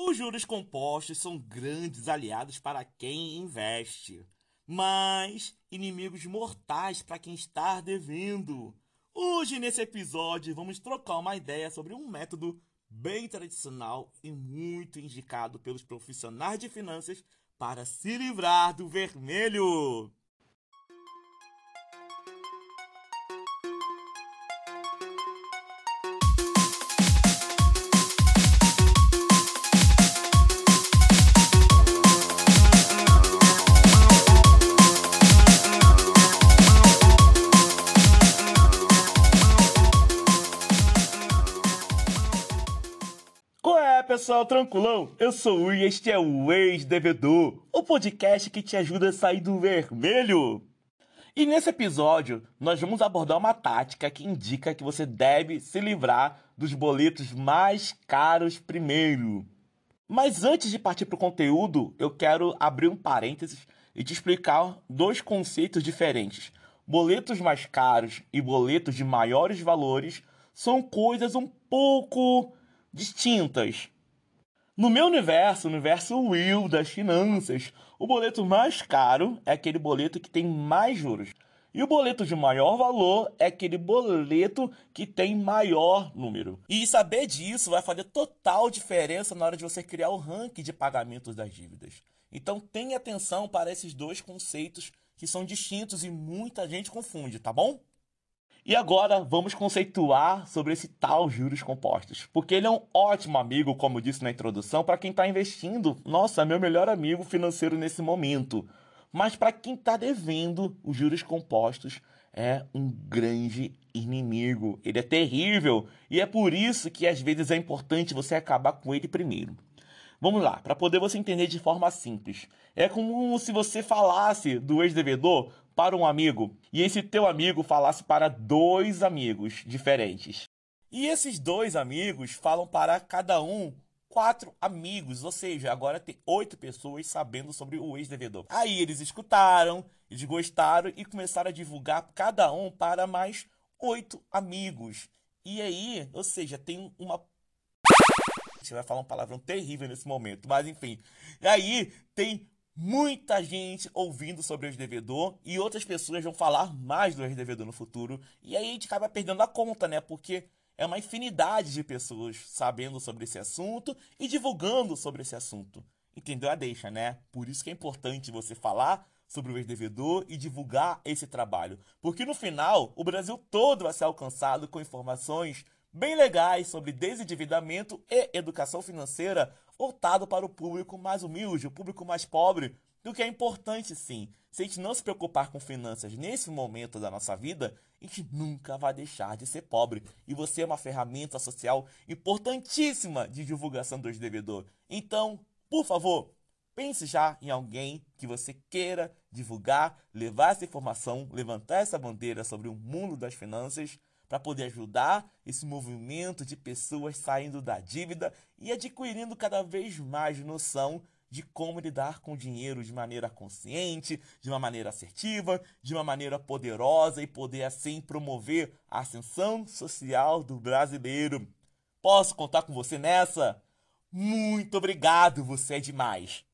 Os juros compostos são grandes aliados para quem investe, mas inimigos mortais para quem está devendo. Hoje, nesse episódio, vamos trocar uma ideia sobre um método bem tradicional e muito indicado pelos profissionais de finanças para se livrar do vermelho. Pessoal, tranquilão? Eu sou o e este é o Ex-Devedor, o podcast que te ajuda a sair do vermelho. E nesse episódio, nós vamos abordar uma tática que indica que você deve se livrar dos boletos mais caros primeiro. Mas antes de partir para o conteúdo, eu quero abrir um parênteses e te explicar dois conceitos diferentes. Boletos mais caros e boletos de maiores valores são coisas um pouco distintas. No meu universo, o universo Will das finanças, o boleto mais caro é aquele boleto que tem mais juros. E o boleto de maior valor é aquele boleto que tem maior número. E saber disso vai fazer total diferença na hora de você criar o ranking de pagamentos das dívidas. Então tenha atenção para esses dois conceitos que são distintos e muita gente confunde, tá bom? E agora vamos conceituar sobre esse tal juros compostos, porque ele é um ótimo amigo, como eu disse na introdução, para quem está investindo. Nossa, meu melhor amigo financeiro nesse momento. Mas para quem está devendo, os juros compostos é um grande inimigo. Ele é terrível e é por isso que às vezes é importante você acabar com ele primeiro. Vamos lá, para poder você entender de forma simples. É como se você falasse do ex-devedor para um amigo e esse teu amigo falasse para dois amigos diferentes. E esses dois amigos falam para cada um quatro amigos, ou seja, agora tem oito pessoas sabendo sobre o ex-devedor. Aí eles escutaram, eles gostaram e começaram a divulgar cada um para mais oito amigos. E aí, ou seja, tem uma você vai falar um palavrão terrível nesse momento, mas enfim. E aí tem muita gente ouvindo sobre o ex-devedor e outras pessoas vão falar mais do ex-devedor no futuro. E aí a gente acaba perdendo a conta, né? Porque é uma infinidade de pessoas sabendo sobre esse assunto e divulgando sobre esse assunto. Entendeu a deixa, né? Por isso que é importante você falar sobre o ex-devedor e divulgar esse trabalho. Porque no final, o Brasil todo vai ser alcançado com informações bem legais sobre desendividamento e educação financeira voltado para o público mais humilde, o público mais pobre, do que é importante sim. Se a gente não se preocupar com finanças nesse momento da nossa vida, a gente nunca vai deixar de ser pobre. E você é uma ferramenta social importantíssima de divulgação dos devedor. Então, por favor, pense já em alguém que você queira divulgar, levar essa informação, levantar essa bandeira sobre o mundo das finanças para poder ajudar esse movimento de pessoas saindo da dívida e adquirindo cada vez mais noção de como lidar com o dinheiro de maneira consciente, de uma maneira assertiva, de uma maneira poderosa e poder assim promover a ascensão social do brasileiro. Posso contar com você nessa? Muito obrigado, você é demais.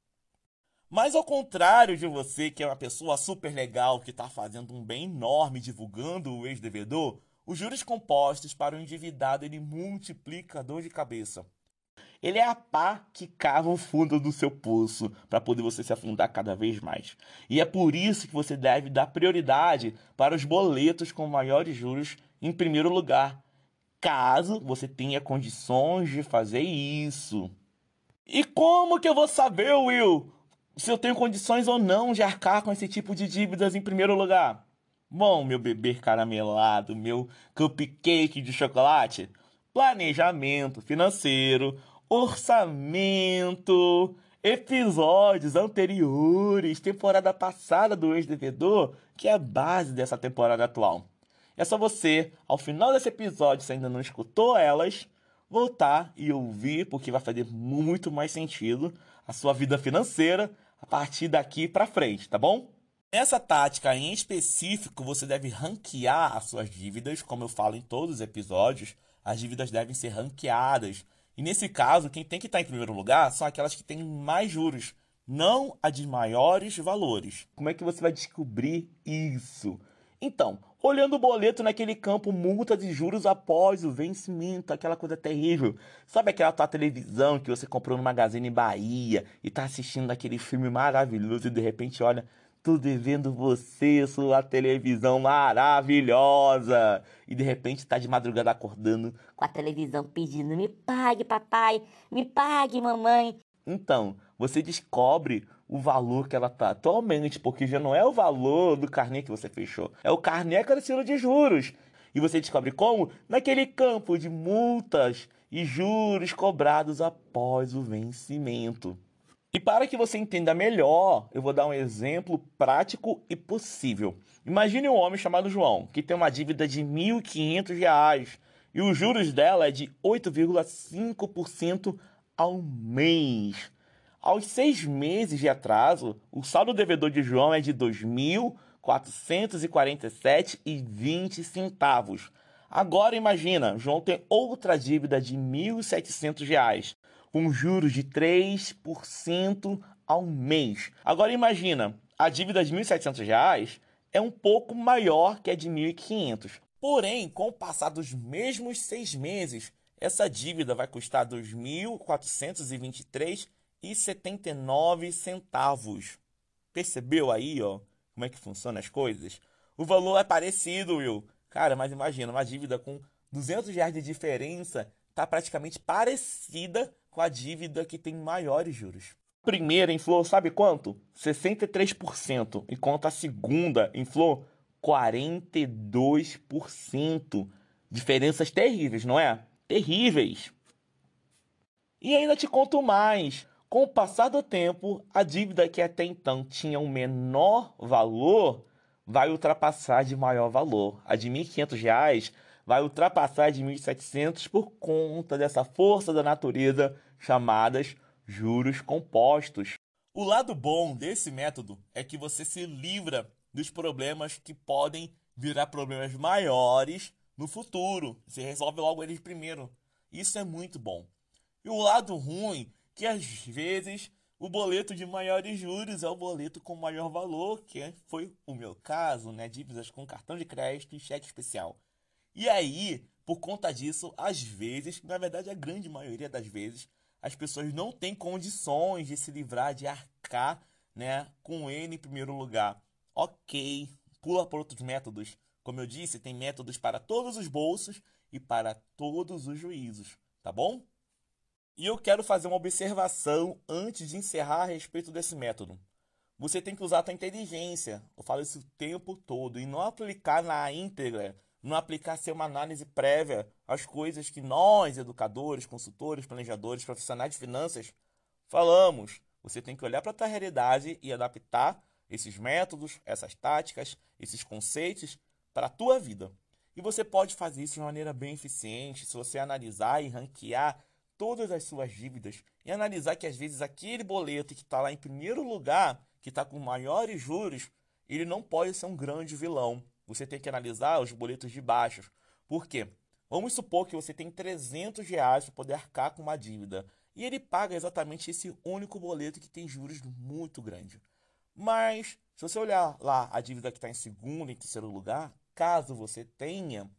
Mas ao contrário de você, que é uma pessoa super legal, que está fazendo um bem enorme divulgando o ex-devedor, os juros compostos para o endividado ele multiplica a dor de cabeça. Ele é a pá que cava o fundo do seu poço para poder você se afundar cada vez mais. E é por isso que você deve dar prioridade para os boletos com maiores juros em primeiro lugar, caso você tenha condições de fazer isso. E como que eu vou saber, Will, se eu tenho condições ou não de arcar com esse tipo de dívidas em primeiro lugar? Bom, meu bebê caramelado, meu cupcake de chocolate, planejamento financeiro, orçamento, episódios anteriores, temporada passada do ex-devedor, que é a base dessa temporada atual. É só você, ao final desse episódio, se ainda não escutou elas, voltar e ouvir, porque vai fazer muito mais sentido a sua vida financeira a partir daqui para frente, tá bom? Nessa tática em específico, você deve ranquear as suas dívidas, como eu falo em todos os episódios, as dívidas devem ser ranqueadas. E nesse caso, quem tem que estar em primeiro lugar são aquelas que têm mais juros, não a de maiores valores. Como é que você vai descobrir isso? Então, olhando o boleto naquele campo multa de juros após o vencimento, aquela coisa terrível. Sabe aquela tua televisão que você comprou no Magazine Bahia e tá assistindo aquele filme maravilhoso e de repente olha, tô devendo você sua televisão maravilhosa. E de repente tá de madrugada acordando com a televisão pedindo: "Me pague, papai, me pague, mamãe". Então, você descobre o valor que ela tá atualmente, porque já não é o valor do carnê que você fechou, é o carnê crescido de juros. E você descobre como? Naquele campo de multas e juros cobrados após o vencimento. E para que você entenda melhor, eu vou dar um exemplo prático e possível. Imagine um homem chamado João, que tem uma dívida de R$ 1.500 e os juros dela é de 8,5% ao mês. Aos seis meses de atraso, o saldo devedor de João é de R$ 2.447,20 Agora imagina, João tem outra dívida de R$ 1.700, com juros de 3% ao mês. Agora imagina, a dívida de R$ 1.700 é um pouco maior que a de R$ 1.500. Porém, com o passar dos mesmos seis meses, essa dívida vai custar R$ 2.423,00 e 79 centavos. Percebeu aí, ó, como é que funcionam as coisas? O valor é parecido, Will. Cara, mas imagina, uma dívida com 200 reais de diferença tá praticamente parecida com a dívida que tem maiores juros. Primeira inflou, sabe quanto? 63%, enquanto a segunda inflou 42%. Diferenças terríveis, não é? Terríveis. E ainda te conto mais. Com o passar do tempo, a dívida que até então tinha um menor valor vai ultrapassar de maior valor. A de R$ 1.500 vai ultrapassar de R$ 1.700 por conta dessa força da natureza chamadas juros compostos. O lado bom desse método é que você se livra dos problemas que podem virar problemas maiores no futuro. Você resolve logo eles primeiro. Isso é muito bom. E o lado ruim que às vezes o boleto de maiores juros é o boleto com maior valor, que foi o meu caso, né? Dívidas com cartão de crédito e cheque especial. E aí, por conta disso, às vezes, na verdade a grande maioria das vezes, as pessoas não têm condições de se livrar, de arcar, né, com ele em primeiro lugar. Ok, pula por outros métodos. Como eu disse, tem métodos para todos os bolsos e para todos os juízos, tá bom? E eu quero fazer uma observação antes de encerrar a respeito desse método. Você tem que usar a tua inteligência, eu falo isso o tempo todo, e não aplicar na íntegra, não aplicar ser uma análise prévia às coisas que nós, educadores, consultores, planejadores, profissionais de finanças, falamos. Você tem que olhar para a tua realidade e adaptar esses métodos, essas táticas, esses conceitos para a tua vida. E você pode fazer isso de maneira bem eficiente se você analisar e ranquear todas as suas dívidas e analisar que às vezes aquele boleto que está lá em primeiro lugar, que está com maiores juros, ele não pode ser um grande vilão. Você tem que analisar os boletos de baixo. Por quê? Vamos supor que você tem 300 reais para poder arcar com uma dívida e ele paga exatamente esse único boleto que tem juros muito grandes. Mas, se você olhar lá a dívida que está em segundo e terceiro lugar, caso você tenha,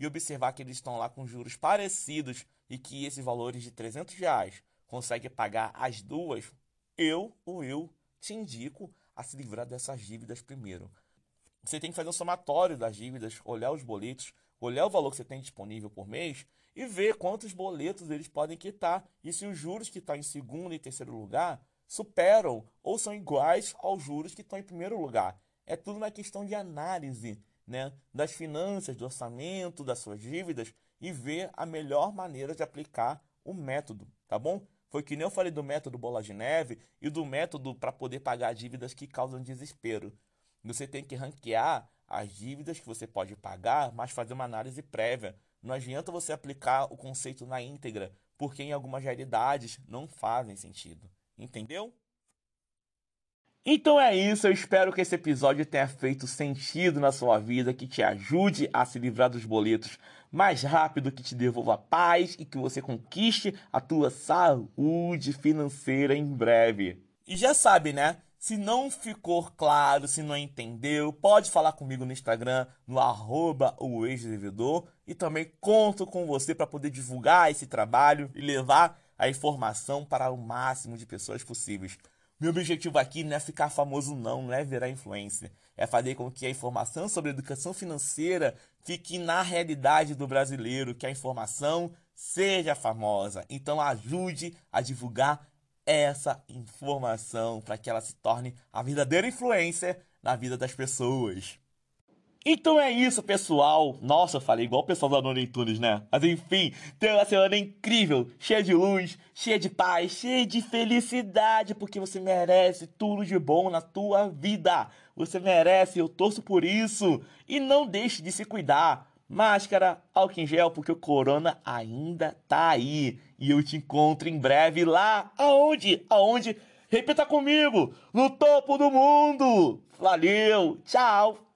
e observar que eles estão lá com juros parecidos e que esses valores de 300 reais consegue pagar as duas, eu ou eu te indico a se livrar dessas dívidas primeiro. Você tem que fazer um somatório das dívidas, olhar os boletos, olhar o valor que você tem disponível por mês e ver quantos boletos eles podem quitar e se os juros que estão em segundo e terceiro lugar superam ou são iguais aos juros que estão em primeiro lugar. É tudo uma questão de análise né, das finanças, do orçamento, das suas dívidas e ver a melhor maneira de aplicar o método, tá bom? Foi que nem eu falei do método bola de neve e do método para poder pagar dívidas que causam desespero. Você tem que ranquear as dívidas que você pode pagar, mas fazer uma análise prévia. Não adianta você aplicar o conceito na íntegra, porque em algumas realidades não fazem sentido. Entendeu? Então é isso, eu espero que esse episódio tenha feito sentido na sua vida, que te ajude a se livrar dos boletos mais rápido, que te devolva paz e que você conquiste a tua saúde financeira em breve. E já sabe, né? Se não ficou claro, se não entendeu, pode falar comigo no Instagram, no arroba o ex-devedor. E também conto com você para poder divulgar esse trabalho e levar a informação para o máximo de pessoas possíveis. Meu objetivo aqui não é ficar famoso, não, não é virar influencer. É fazer com que a informação sobre educação financeira fique na realidade do brasileiro, que a informação seja famosa. Então ajude a divulgar essa informação para que ela se torne a verdadeira influência na vida das pessoas. Então é isso, pessoal. Nossa, eu falei igual o pessoal da Nona Tunes, né? Mas enfim, tenha uma semana incrível, cheia de luz, cheia de paz, cheia de felicidade, porque você merece tudo de bom na tua vida. Você merece, eu torço por isso. E não deixe de se cuidar máscara, álcool em gel, porque o corona ainda tá aí. E eu te encontro em breve lá. Aonde? Aonde? Repita comigo! No topo do mundo! Valeu! Tchau!